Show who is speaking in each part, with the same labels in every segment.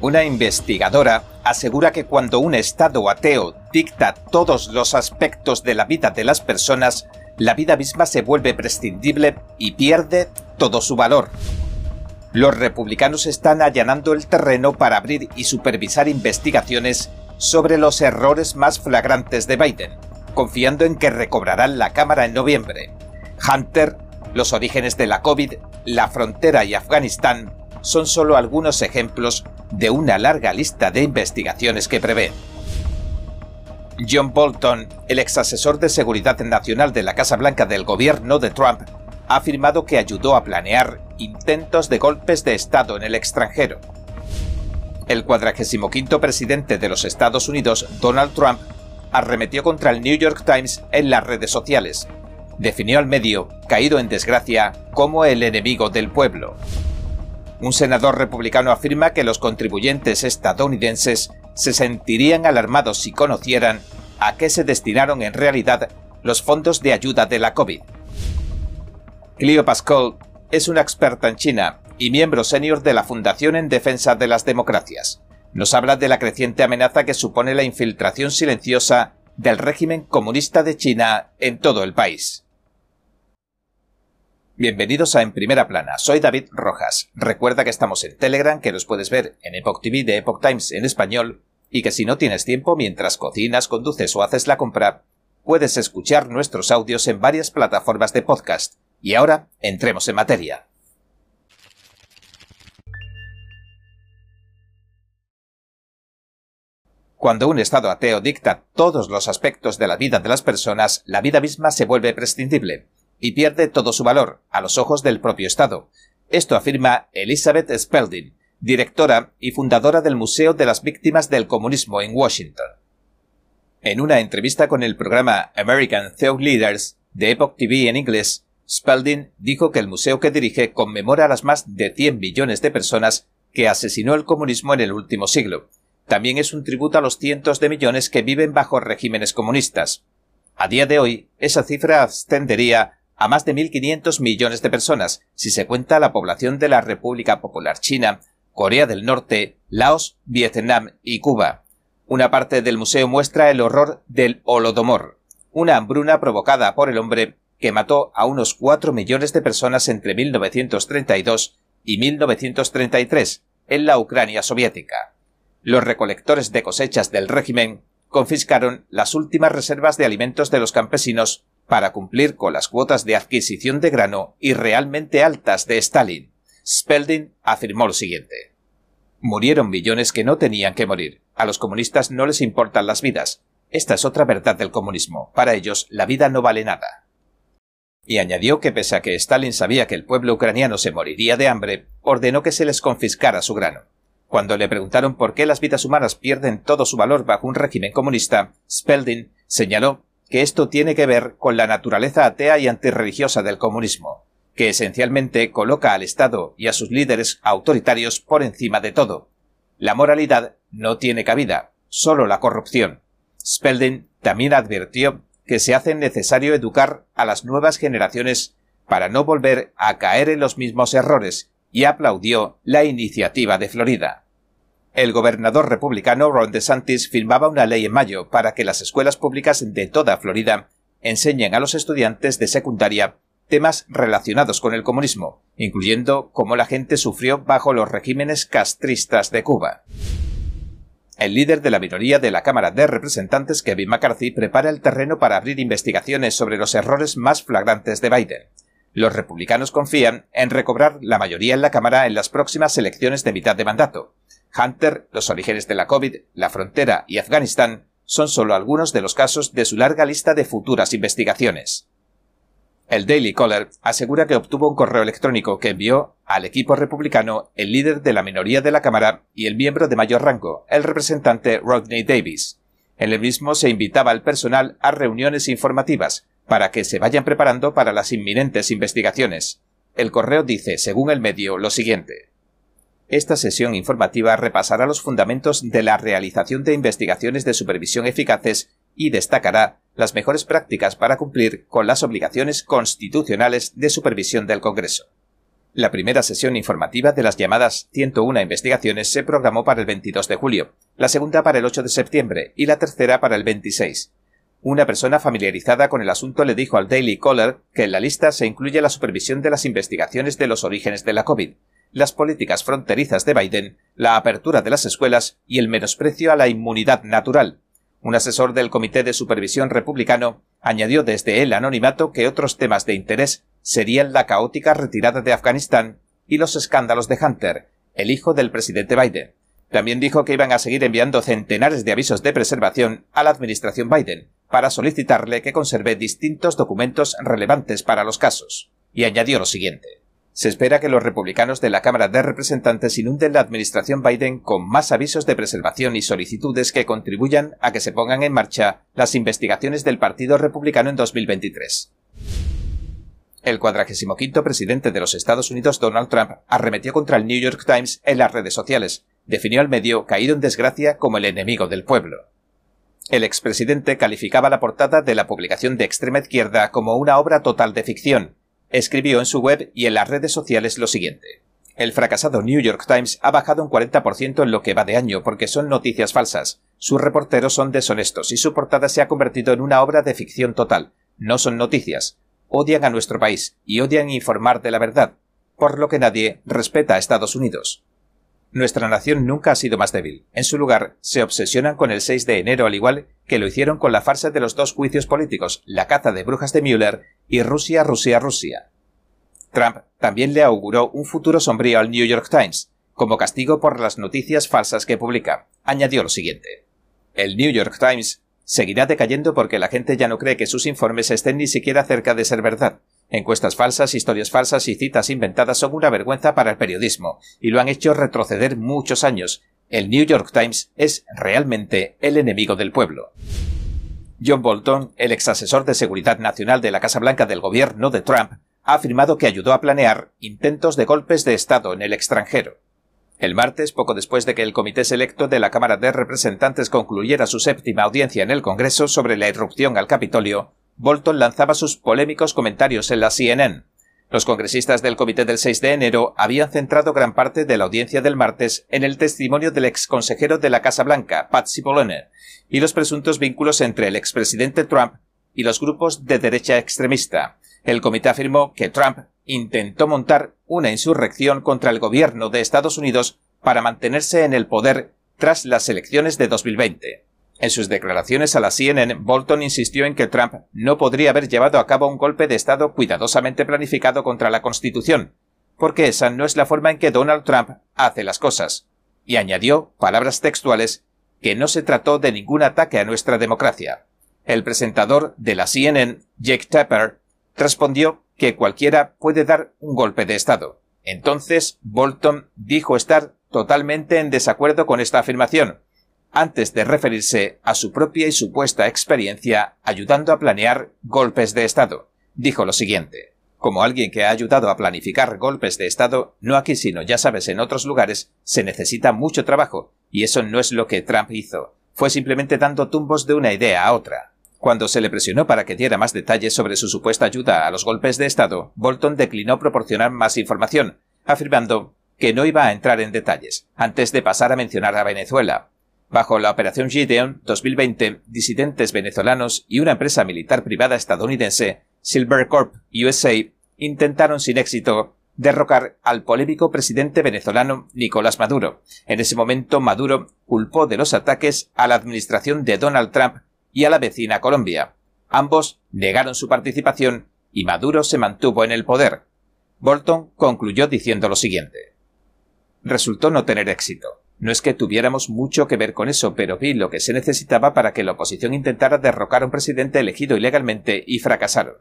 Speaker 1: Una investigadora asegura que cuando un Estado ateo dicta todos los aspectos de la vida de las personas, la vida misma se vuelve prescindible y pierde todo su valor. Los republicanos están allanando el terreno para abrir y supervisar investigaciones sobre los errores más flagrantes de Biden, confiando en que recobrarán la Cámara en noviembre. Hunter, los orígenes de la COVID, la frontera y Afganistán son solo algunos ejemplos de una larga lista de investigaciones que prevé. John Bolton, el ex asesor de seguridad nacional de la Casa Blanca del gobierno de Trump, ha afirmado que ayudó a planear intentos de golpes de Estado en el extranjero. El 45 presidente de los Estados Unidos, Donald Trump, arremetió contra el New York Times en las redes sociales. Definió al medio, caído en desgracia, como el enemigo del pueblo. Un senador republicano afirma que los contribuyentes estadounidenses se sentirían alarmados si conocieran a qué se destinaron en realidad los fondos de ayuda de la COVID. Cleo Pascal es una experta en China y miembro senior de la Fundación en Defensa de las Democracias. Nos habla de la creciente amenaza que supone la infiltración silenciosa del régimen comunista de China en todo el país. Bienvenidos a En Primera Plana, soy David Rojas. Recuerda que estamos en Telegram, que nos puedes ver en Epoch TV de Epoch Times en español, y que si no tienes tiempo mientras cocinas, conduces o haces la compra, puedes escuchar nuestros audios en varias plataformas de podcast. Y ahora, entremos en materia. Cuando un Estado ateo dicta todos los aspectos de la vida de las personas, la vida misma se vuelve prescindible y pierde todo su valor a los ojos del propio Estado. Esto afirma Elizabeth Spalding, directora y fundadora del Museo de las Víctimas del Comunismo en Washington. En una entrevista con el programa American Thought Leaders de Epoch TV en inglés, Spalding dijo que el museo que dirige conmemora a las más de 100 millones de personas que asesinó el comunismo en el último siglo. También es un tributo a los cientos de millones que viven bajo regímenes comunistas. A día de hoy, esa cifra ascendería a más de 1.500 millones de personas, si se cuenta la población de la República Popular China, Corea del Norte, Laos, Vietnam y Cuba. Una parte del museo muestra el horror del Holodomor, una hambruna provocada por el hombre que mató a unos 4 millones de personas entre 1932 y 1933 en la Ucrania soviética. Los recolectores de cosechas del régimen confiscaron las últimas reservas de alimentos de los campesinos para cumplir con las cuotas de adquisición de grano y realmente altas de Stalin. Spelding afirmó lo siguiente. Murieron millones que no tenían que morir. A los comunistas no les importan las vidas. Esta es otra verdad del comunismo. Para ellos, la vida no vale nada. Y añadió que pese a que Stalin sabía que el pueblo ucraniano se moriría de hambre, ordenó que se les confiscara su grano. Cuando le preguntaron por qué las vidas humanas pierden todo su valor bajo un régimen comunista, Spelding señaló que esto tiene que ver con la naturaleza atea y antirreligiosa del comunismo, que esencialmente coloca al Estado y a sus líderes autoritarios por encima de todo. La moralidad no tiene cabida, solo la corrupción. Spelding también advirtió que se hace necesario educar a las nuevas generaciones para no volver a caer en los mismos errores y aplaudió la iniciativa de Florida. El gobernador republicano Ron DeSantis firmaba una ley en mayo para que las escuelas públicas de toda Florida enseñen a los estudiantes de secundaria temas relacionados con el comunismo, incluyendo cómo la gente sufrió bajo los regímenes castristas de Cuba. El líder de la minoría de la Cámara de Representantes, Kevin McCarthy, prepara el terreno para abrir investigaciones sobre los errores más flagrantes de Biden. Los republicanos confían en recobrar la mayoría en la Cámara en las próximas elecciones de mitad de mandato, Hunter, los orígenes de la COVID, la frontera y Afganistán son solo algunos de los casos de su larga lista de futuras investigaciones. El Daily Caller asegura que obtuvo un correo electrónico que envió al equipo republicano el líder de la minoría de la Cámara y el miembro de mayor rango, el representante Rodney Davis. En el mismo se invitaba al personal a reuniones informativas para que se vayan preparando para las inminentes investigaciones. El correo dice, según el medio, lo siguiente. Esta sesión informativa repasará los fundamentos de la realización de investigaciones de supervisión eficaces y destacará las mejores prácticas para cumplir con las obligaciones constitucionales de supervisión del Congreso. La primera sesión informativa de las llamadas 101 investigaciones se programó para el 22 de julio, la segunda para el 8 de septiembre y la tercera para el 26. Una persona familiarizada con el asunto le dijo al Daily Caller que en la lista se incluye la supervisión de las investigaciones de los orígenes de la COVID, las políticas fronterizas de Biden, la apertura de las escuelas y el menosprecio a la inmunidad natural. Un asesor del Comité de Supervisión Republicano añadió desde el anonimato que otros temas de interés serían la caótica retirada de Afganistán y los escándalos de Hunter, el hijo del presidente Biden. También dijo que iban a seguir enviando centenares de avisos de preservación a la administración Biden para solicitarle que conserve distintos documentos relevantes para los casos. Y añadió lo siguiente. Se espera que los republicanos de la Cámara de Representantes inunden la administración Biden con más avisos de preservación y solicitudes que contribuyan a que se pongan en marcha las investigaciones del Partido Republicano en 2023. El 45 presidente de los Estados Unidos, Donald Trump, arremetió contra el New York Times en las redes sociales. Definió al medio caído en desgracia como el enemigo del pueblo. El expresidente calificaba la portada de la publicación de extrema izquierda como una obra total de ficción. Escribió en su web y en las redes sociales lo siguiente. El fracasado New York Times ha bajado un 40% en lo que va de año porque son noticias falsas. Sus reporteros son deshonestos y su portada se ha convertido en una obra de ficción total. No son noticias odian a nuestro país y odian informar de la verdad, por lo que nadie respeta a Estados Unidos. Nuestra nación nunca ha sido más débil. En su lugar, se obsesionan con el 6 de enero al igual que lo hicieron con la farsa de los dos juicios políticos, la caza de brujas de Müller y Rusia, Rusia, Rusia. Trump también le auguró un futuro sombrío al New York Times, como castigo por las noticias falsas que publica. Añadió lo siguiente. El New York Times seguirá decayendo porque la gente ya no cree que sus informes estén ni siquiera cerca de ser verdad. Encuestas falsas, historias falsas y citas inventadas son una vergüenza para el periodismo, y lo han hecho retroceder muchos años. El New York Times es realmente el enemigo del pueblo. John Bolton, el ex asesor de seguridad nacional de la Casa Blanca del gobierno de Trump, ha afirmado que ayudó a planear intentos de golpes de Estado en el extranjero. El martes, poco después de que el Comité Selecto de la Cámara de Representantes concluyera su séptima audiencia en el Congreso sobre la irrupción al Capitolio, Bolton lanzaba sus polémicos comentarios en la CNN. Los congresistas del comité del 6 de enero habían centrado gran parte de la audiencia del martes en el testimonio del exconsejero de la Casa Blanca, Patsy Polone, y los presuntos vínculos entre el expresidente Trump y los grupos de derecha extremista. El comité afirmó que Trump intentó montar una insurrección contra el gobierno de Estados Unidos para mantenerse en el poder tras las elecciones de 2020. En sus declaraciones a la CNN, Bolton insistió en que Trump no podría haber llevado a cabo un golpe de Estado cuidadosamente planificado contra la Constitución, porque esa no es la forma en que Donald Trump hace las cosas. Y añadió, palabras textuales, que no se trató de ningún ataque a nuestra democracia. El presentador de la CNN, Jake Tapper, respondió que cualquiera puede dar un golpe de Estado. Entonces, Bolton dijo estar totalmente en desacuerdo con esta afirmación, antes de referirse a su propia y supuesta experiencia ayudando a planear golpes de Estado. Dijo lo siguiente. Como alguien que ha ayudado a planificar golpes de Estado, no aquí sino ya sabes en otros lugares, se necesita mucho trabajo, y eso no es lo que Trump hizo. Fue simplemente dando tumbos de una idea a otra. Cuando se le presionó para que diera más detalles sobre su supuesta ayuda a los golpes de Estado, Bolton declinó proporcionar más información, afirmando que no iba a entrar en detalles, antes de pasar a mencionar a Venezuela. Bajo la Operación Gideon 2020, disidentes venezolanos y una empresa militar privada estadounidense, Silvercorp USA, intentaron sin éxito derrocar al polémico presidente venezolano Nicolás Maduro. En ese momento, Maduro culpó de los ataques a la administración de Donald Trump y a la vecina Colombia. Ambos negaron su participación y Maduro se mantuvo en el poder. Bolton concluyó diciendo lo siguiente. Resultó no tener éxito. No es que tuviéramos mucho que ver con eso, pero vi lo que se necesitaba para que la oposición intentara derrocar a un presidente elegido ilegalmente y fracasaron.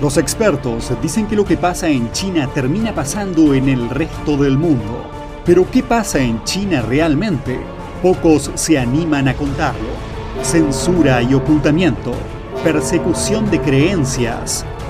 Speaker 2: Los expertos dicen que lo que pasa en China termina pasando en el resto del mundo. Pero ¿qué pasa en China realmente? Pocos se animan a contarlo. Censura y ocultamiento, persecución de creencias,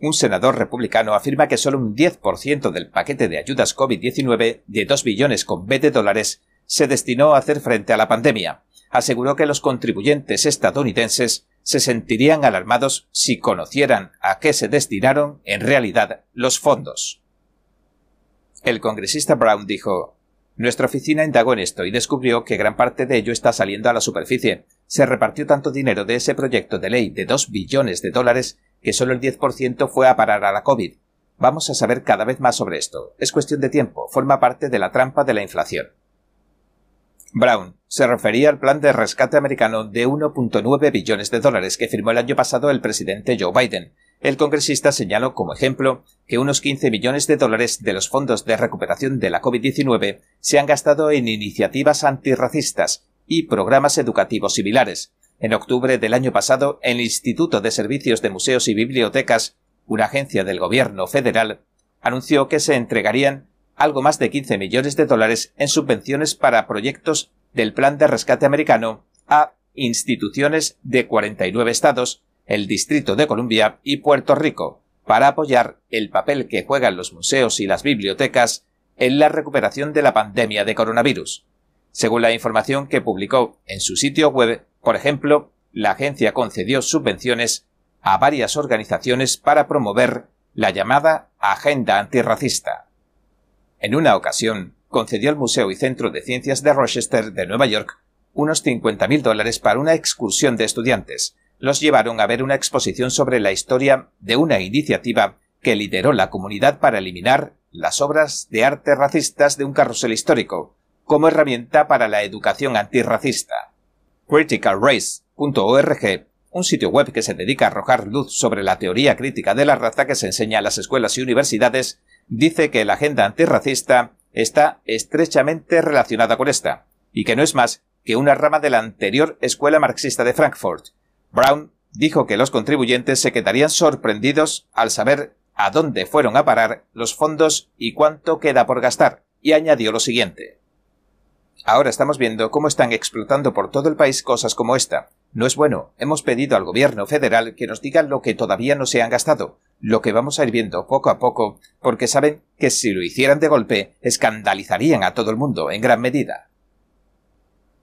Speaker 1: Un senador republicano afirma que solo un 10% del paquete de ayudas COVID-19 de 2 billones con B de dólares se destinó a hacer frente a la pandemia. Aseguró que los contribuyentes estadounidenses se sentirían alarmados si conocieran a qué se destinaron en realidad los fondos. El congresista Brown dijo Nuestra oficina indagó en esto y descubrió que gran parte de ello está saliendo a la superficie. Se repartió tanto dinero de ese proyecto de ley de dos billones de dólares que solo el 10% fue a parar a la COVID. Vamos a saber cada vez más sobre esto. Es cuestión de tiempo, forma parte de la trampa de la inflación. Brown se refería al plan de rescate americano de 1.9 billones de dólares que firmó el año pasado el presidente Joe Biden. El congresista señaló como ejemplo que unos 15 millones de dólares de los fondos de recuperación de la COVID-19 se han gastado en iniciativas antirracistas y programas educativos similares. En octubre del año pasado, el Instituto de Servicios de Museos y Bibliotecas, una agencia del gobierno federal, anunció que se entregarían algo más de 15 millones de dólares en subvenciones para proyectos del Plan de Rescate Americano a instituciones de 49 estados, el Distrito de Columbia y Puerto Rico, para apoyar el papel que juegan los museos y las bibliotecas en la recuperación de la pandemia de coronavirus. Según la información que publicó en su sitio web, por ejemplo, la agencia concedió subvenciones a varias organizaciones para promover la llamada Agenda Antirracista. En una ocasión, concedió al Museo y Centro de Ciencias de Rochester de Nueva York unos 50.000 dólares para una excursión de estudiantes. Los llevaron a ver una exposición sobre la historia de una iniciativa que lideró la comunidad para eliminar las obras de arte racistas de un carrusel histórico, como herramienta para la educación antirracista. CriticalRace.org, un sitio web que se dedica a arrojar luz sobre la teoría crítica de la raza que se enseña en las escuelas y universidades, dice que la agenda antirracista está estrechamente relacionada con esta, y que no es más que una rama de la anterior Escuela Marxista de Frankfurt. Brown dijo que los contribuyentes se quedarían sorprendidos al saber a dónde fueron a parar los fondos y cuánto queda por gastar, y añadió lo siguiente. Ahora estamos viendo cómo están explotando por todo el país cosas como esta. No es bueno. Hemos pedido al gobierno federal que nos diga lo que todavía no se han gastado, lo que vamos a ir viendo poco a poco, porque saben que si lo hicieran de golpe, escandalizarían a todo el mundo en gran medida.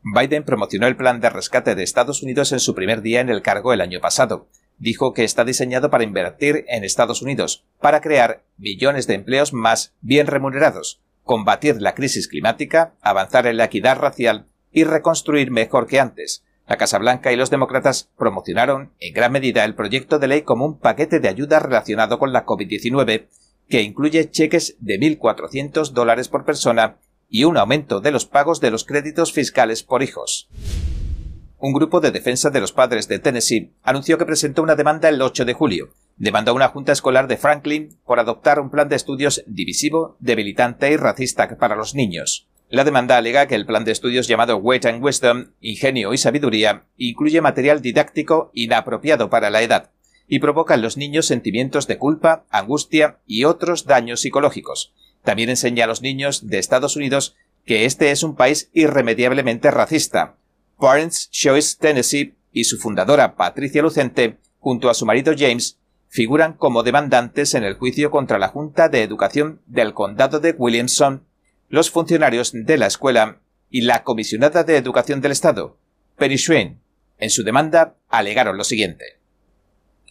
Speaker 1: Biden promocionó el plan de rescate de Estados Unidos en su primer día en el cargo el año pasado. Dijo que está diseñado para invertir en Estados Unidos, para crear millones de empleos más bien remunerados, combatir la crisis climática, avanzar en la equidad racial y reconstruir mejor que antes. La Casa Blanca y los demócratas promocionaron en gran medida el proyecto de ley como un paquete de ayuda relacionado con la COVID-19 que incluye cheques de 1.400 dólares por persona y un aumento de los pagos de los créditos fiscales por hijos. Un grupo de defensa de los padres de Tennessee anunció que presentó una demanda el 8 de julio, demandó a una junta escolar de Franklin por adoptar un plan de estudios divisivo, debilitante y racista para los niños. La demanda alega que el plan de estudios llamado Weight and Wisdom, Ingenio y Sabiduría, incluye material didáctico inapropiado para la edad y provoca en los niños sentimientos de culpa, angustia y otros daños psicológicos. También enseña a los niños de Estados Unidos que este es un país irremediablemente racista. Parents Choice Tennessee y su fundadora Patricia Lucente, junto a su marido James, figuran como demandantes en el juicio contra la Junta de Educación del Condado de Williamson, los funcionarios de la escuela y la comisionada de Educación del Estado, Penny Schwein. En su demanda alegaron lo siguiente.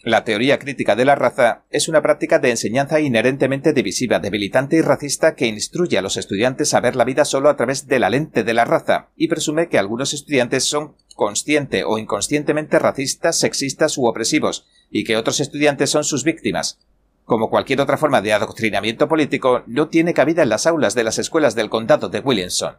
Speaker 1: La teoría crítica de la raza es una práctica de enseñanza inherentemente divisiva, debilitante y racista que instruye a los estudiantes a ver la vida solo a través de la lente de la raza y presume que algunos estudiantes son consciente o inconscientemente racistas, sexistas u opresivos, y que otros estudiantes son sus víctimas. Como cualquier otra forma de adoctrinamiento político, no tiene cabida en las aulas de las escuelas del condado de Williamson.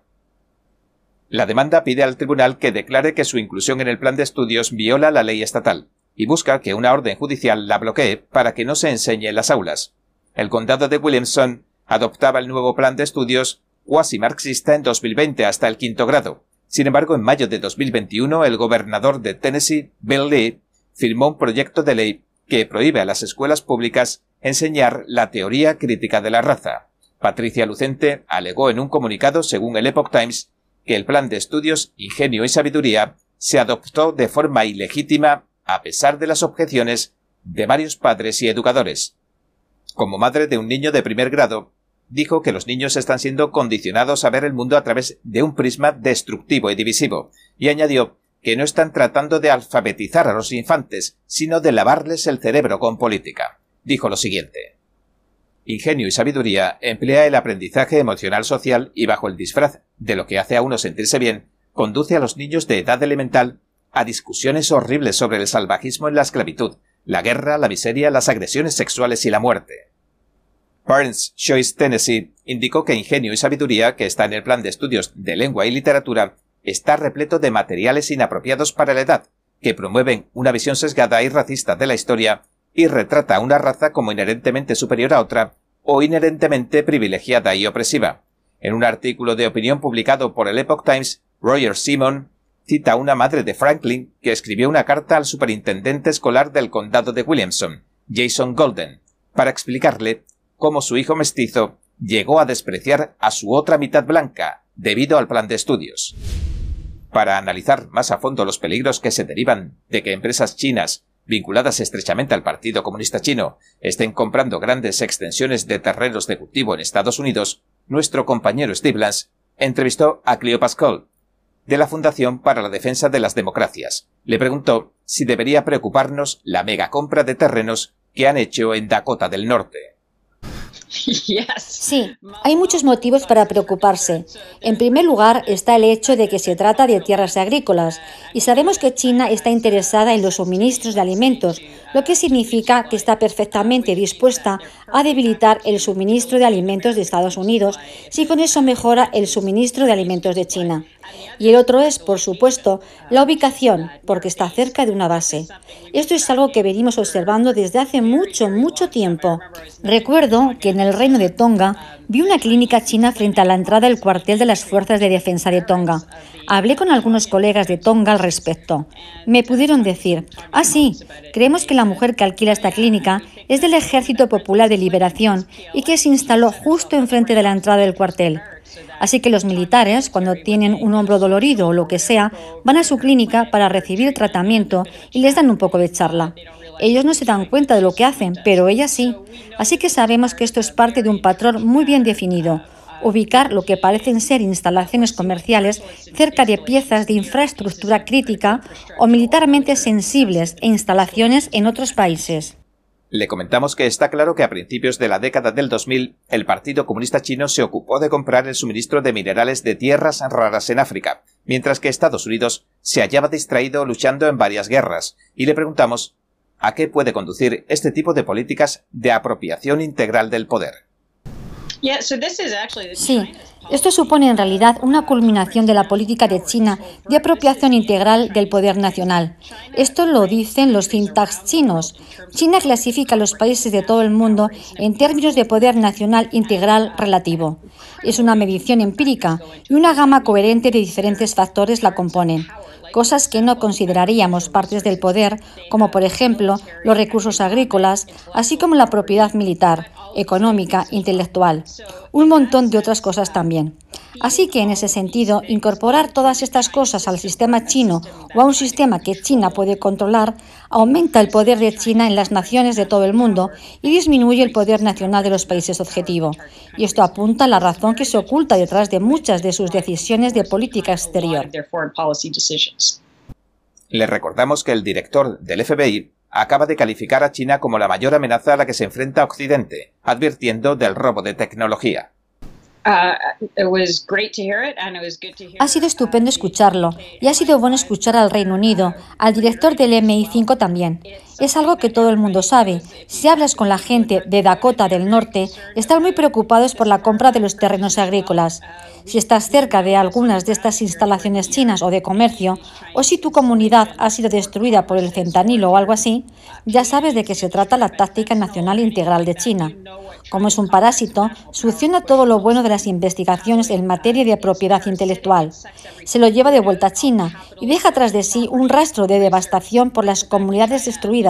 Speaker 1: La demanda pide al tribunal que declare que su inclusión en el plan de estudios viola la ley estatal y busca que una orden judicial la bloquee para que no se enseñe en las aulas. El condado de Williamson adoptaba el nuevo plan de estudios cuasi marxista en 2020 hasta el quinto grado, sin embargo, en mayo de 2021, el gobernador de Tennessee, Bill Lee, firmó un proyecto de ley que prohíbe a las escuelas públicas enseñar la teoría crítica de la raza. Patricia Lucente alegó en un comunicado, según el Epoch Times, que el plan de estudios Ingenio y Sabiduría se adoptó de forma ilegítima a pesar de las objeciones de varios padres y educadores. Como madre de un niño de primer grado, dijo que los niños están siendo condicionados a ver el mundo a través de un prisma destructivo y divisivo, y añadió que no están tratando de alfabetizar a los infantes, sino de lavarles el cerebro con política. Dijo lo siguiente. Ingenio y sabiduría emplea el aprendizaje emocional social y bajo el disfraz de lo que hace a uno sentirse bien, conduce a los niños de edad elemental a discusiones horribles sobre el salvajismo en la esclavitud, la guerra, la miseria, las agresiones sexuales y la muerte. Barnes Choice Tennessee indicó que Ingenio y Sabiduría, que está en el plan de estudios de lengua y literatura, está repleto de materiales inapropiados para la edad, que promueven una visión sesgada y racista de la historia y retrata a una raza como inherentemente superior a otra o inherentemente privilegiada y opresiva. En un artículo de opinión publicado por el Epoch Times, Roger Simon cita a una madre de Franklin que escribió una carta al superintendente escolar del condado de Williamson, Jason Golden, para explicarle cómo su hijo mestizo llegó a despreciar a su otra mitad blanca debido al plan de estudios. Para analizar más a fondo los peligros que se derivan de que empresas chinas vinculadas estrechamente al Partido Comunista Chino, estén comprando grandes extensiones de terrenos de cultivo en Estados Unidos, nuestro compañero Steve Lance entrevistó a Cleo Pascal, de la Fundación para la Defensa de las Democracias. Le preguntó si debería preocuparnos la mega compra de terrenos que han hecho en Dakota del Norte.
Speaker 3: Sí, hay muchos motivos para preocuparse. En primer lugar está el hecho de que se trata de tierras agrícolas y sabemos que China está interesada en los suministros de alimentos, lo que significa que está perfectamente dispuesta a debilitar el suministro de alimentos de Estados Unidos si con eso mejora el suministro de alimentos de China. Y el otro es, por supuesto, la ubicación, porque está cerca de una base. Esto es algo que venimos observando desde hace mucho, mucho tiempo. Recuerdo que en el reino de Tonga vi una clínica china frente a la entrada del cuartel de las Fuerzas de Defensa de Tonga. Hablé con algunos colegas de Tonga al respecto. Me pudieron decir, ah, sí, creemos que la mujer que alquila esta clínica es del Ejército Popular de Liberación y que se instaló justo enfrente de la entrada del cuartel. Así que los militares, cuando tienen un hombro dolorido o lo que sea, van a su clínica para recibir tratamiento y les dan un poco de charla. Ellos no se dan cuenta de lo que hacen, pero ella sí. Así que sabemos que esto es parte de un patrón muy bien definido. Ubicar lo que parecen ser instalaciones comerciales cerca de piezas de infraestructura crítica o militarmente sensibles e instalaciones en otros países.
Speaker 1: Le comentamos que está claro que a principios de la década del 2000 el Partido Comunista Chino se ocupó de comprar el suministro de minerales de tierras raras en África, mientras que Estados Unidos se hallaba distraído luchando en varias guerras, y le preguntamos a qué puede conducir este tipo de políticas de apropiación integral del poder.
Speaker 3: Sí, esto supone en realidad una culminación de la política de China de apropiación integral del poder nacional. Esto lo dicen los think chinos. China clasifica a los países de todo el mundo en términos de poder nacional integral relativo. Es una medición empírica y una gama coherente de diferentes factores la componen cosas que no consideraríamos partes del poder, como por ejemplo los recursos agrícolas, así como la propiedad militar, económica, intelectual, un montón de otras cosas también. Así que en ese sentido, incorporar todas estas cosas al sistema chino o a un sistema que China puede controlar aumenta el poder de China en las naciones de todo el mundo y disminuye el poder nacional de los países objetivo. Y esto apunta a la razón que se oculta detrás de muchas de sus decisiones de política exterior.
Speaker 1: Le recordamos que el director del FBI acaba de calificar a China como la mayor amenaza a la que se enfrenta Occidente, advirtiendo del robo de tecnología.
Speaker 3: Ha sido estupendo escucharlo y ha sido bueno escuchar al Reino Unido, al director del MI5 también. Es algo que todo el mundo sabe. Si hablas con la gente de Dakota del Norte, están muy preocupados por la compra de los terrenos agrícolas. Si estás cerca de algunas de estas instalaciones chinas o de comercio, o si tu comunidad ha sido destruida por el centanilo o algo así, ya sabes de qué se trata la táctica nacional integral de China. Como es un parásito, succiona todo lo bueno de las investigaciones en materia de propiedad intelectual. Se lo lleva de vuelta a China y deja tras de sí un rastro de devastación por las comunidades destruidas